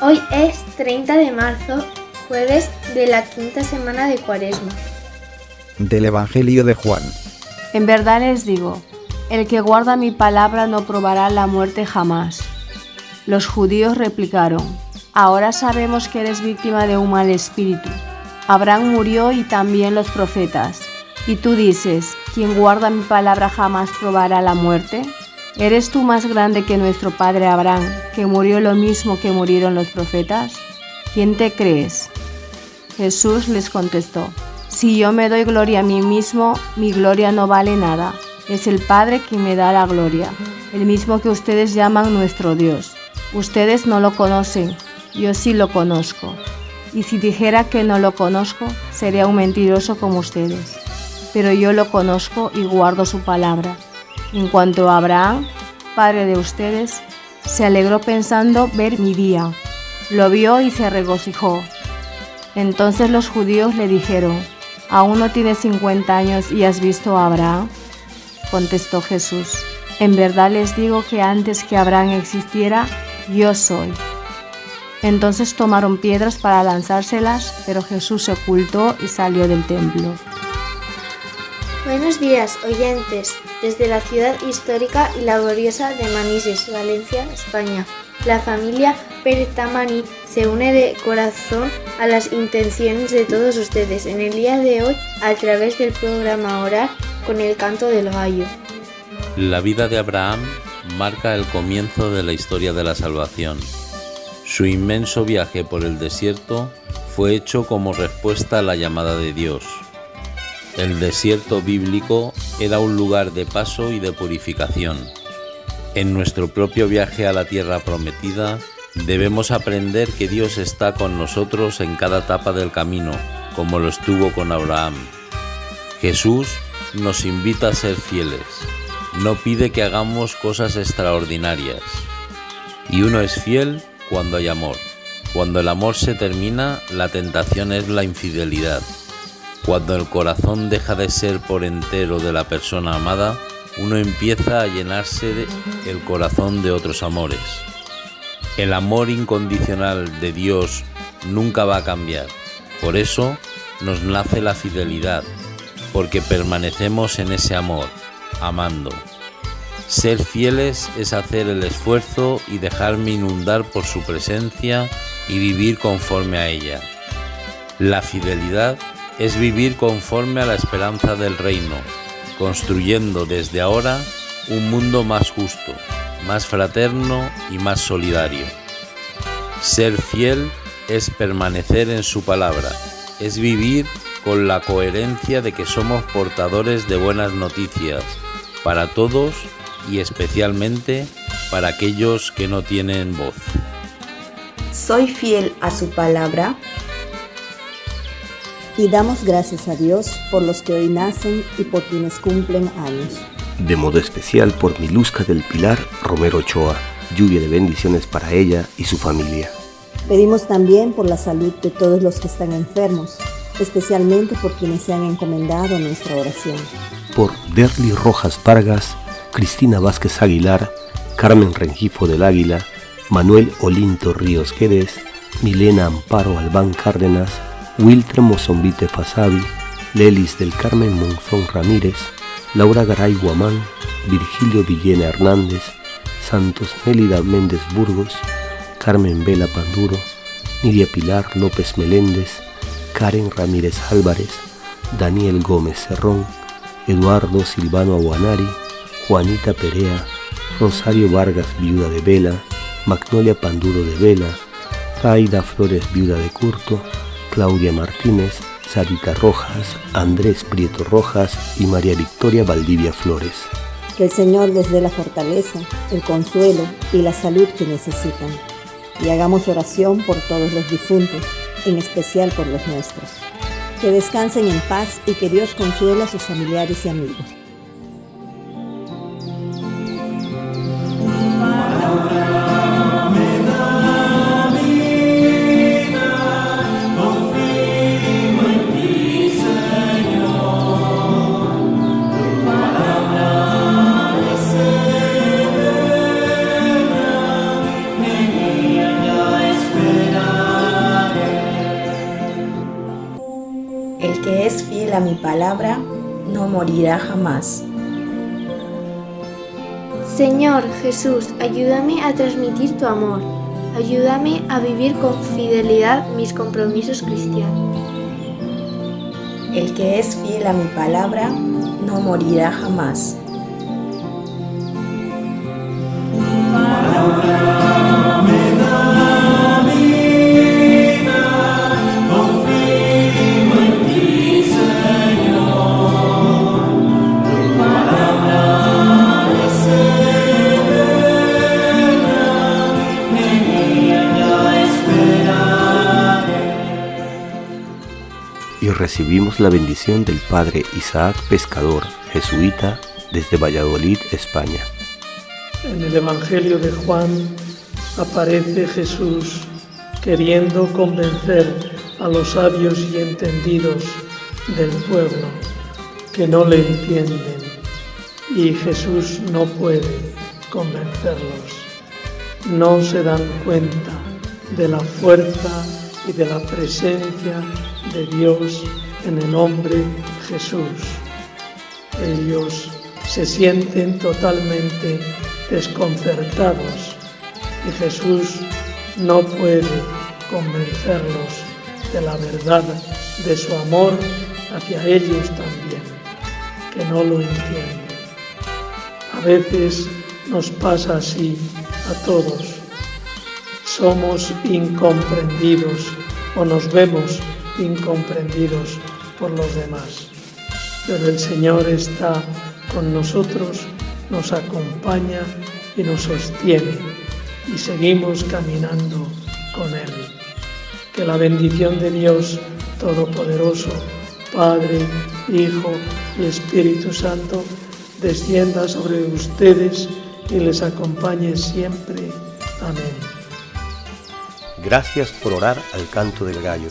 Hoy es 30 de marzo, jueves de la quinta semana de Cuaresma. Del Evangelio de Juan. En verdad les digo, el que guarda mi palabra no probará la muerte jamás. Los judíos replicaron, ahora sabemos que eres víctima de un mal espíritu. Abraham murió y también los profetas. Y tú dices, quien guarda mi palabra jamás probará la muerte. ¿Eres tú más grande que nuestro padre Abraham, que murió lo mismo que murieron los profetas? ¿Quién te crees? Jesús les contestó, si yo me doy gloria a mí mismo, mi gloria no vale nada. Es el Padre quien me da la gloria, el mismo que ustedes llaman nuestro Dios. Ustedes no lo conocen, yo sí lo conozco. Y si dijera que no lo conozco, sería un mentiroso como ustedes. Pero yo lo conozco y guardo su palabra. En cuanto a Abraham, padre de ustedes, se alegró pensando ver mi día. Lo vio y se regocijó. Entonces los judíos le dijeron, ¿aún no tienes 50 años y has visto a Abraham? Contestó Jesús, en verdad les digo que antes que Abraham existiera, yo soy. Entonces tomaron piedras para lanzárselas, pero Jesús se ocultó y salió del templo. Buenos días, oyentes, desde la ciudad histórica y laboriosa de Manises, Valencia, España. La familia Pérez Tamani se une de corazón a las intenciones de todos ustedes en el día de hoy a través del programa Orar con el canto del gallo. La vida de Abraham marca el comienzo de la historia de la salvación. Su inmenso viaje por el desierto fue hecho como respuesta a la llamada de Dios. El desierto bíblico era un lugar de paso y de purificación. En nuestro propio viaje a la tierra prometida, debemos aprender que Dios está con nosotros en cada etapa del camino, como lo estuvo con Abraham. Jesús nos invita a ser fieles, no pide que hagamos cosas extraordinarias. Y uno es fiel cuando hay amor. Cuando el amor se termina, la tentación es la infidelidad. Cuando el corazón deja de ser por entero de la persona amada, uno empieza a llenarse el corazón de otros amores. El amor incondicional de Dios nunca va a cambiar. Por eso nos nace la fidelidad, porque permanecemos en ese amor, amando. Ser fieles es hacer el esfuerzo y dejarme inundar por su presencia y vivir conforme a ella. La fidelidad es vivir conforme a la esperanza del reino, construyendo desde ahora un mundo más justo, más fraterno y más solidario. Ser fiel es permanecer en su palabra, es vivir con la coherencia de que somos portadores de buenas noticias para todos y especialmente para aquellos que no tienen voz. ¿Soy fiel a su palabra? Y damos gracias a Dios por los que hoy nacen y por quienes cumplen años. De modo especial por Milusca del Pilar Romero Ochoa, lluvia de bendiciones para ella y su familia. Pedimos también por la salud de todos los que están enfermos, especialmente por quienes se han encomendado nuestra oración. Por Derly Rojas Vargas, Cristina Vázquez Aguilar, Carmen Rengifo del Águila, Manuel Olinto Ríos Guedes, Milena Amparo Albán Cárdenas, Wiltra Mozombite Fasabi, Lelis del Carmen Monzón Ramírez, Laura Garay Guamán, Virgilio Villena Hernández, Santos Mélida Méndez Burgos, Carmen Vela Panduro, Nidia Pilar López Meléndez, Karen Ramírez Álvarez, Daniel Gómez Cerrón, Eduardo Silvano Aguanari, Juanita Perea, Rosario Vargas, viuda de Vela, Magnolia Panduro de Vela, Aida Flores, viuda de Curto, Claudia Martínez, Sarita Rojas, Andrés Prieto Rojas y María Victoria Valdivia Flores. Que el Señor les dé la fortaleza, el consuelo y la salud que necesitan. Y hagamos oración por todos los difuntos, en especial por los nuestros. Que descansen en paz y que Dios consuele a sus familiares y amigos. A mi palabra, no morirá jamás. Señor Jesús, ayúdame a transmitir tu amor. Ayúdame a vivir con fidelidad mis compromisos cristianos. El que es fiel a mi palabra, no morirá jamás. Y recibimos la bendición del Padre Isaac Pescador, jesuita, desde Valladolid, España. En el Evangelio de Juan aparece Jesús queriendo convencer a los sabios y entendidos del pueblo que no le entienden y Jesús no puede convencerlos. No se dan cuenta de la fuerza y de la presencia Dios en el hombre Jesús. Ellos se sienten totalmente desconcertados y Jesús no puede convencerlos de la verdad de su amor hacia ellos también, que no lo entienden. A veces nos pasa así a todos. Somos incomprendidos o nos vemos incomprendidos por los demás. Pero el Señor está con nosotros, nos acompaña y nos sostiene y seguimos caminando con Él. Que la bendición de Dios Todopoderoso, Padre, Hijo y Espíritu Santo, descienda sobre ustedes y les acompañe siempre. Amén. Gracias por orar al canto del gallo.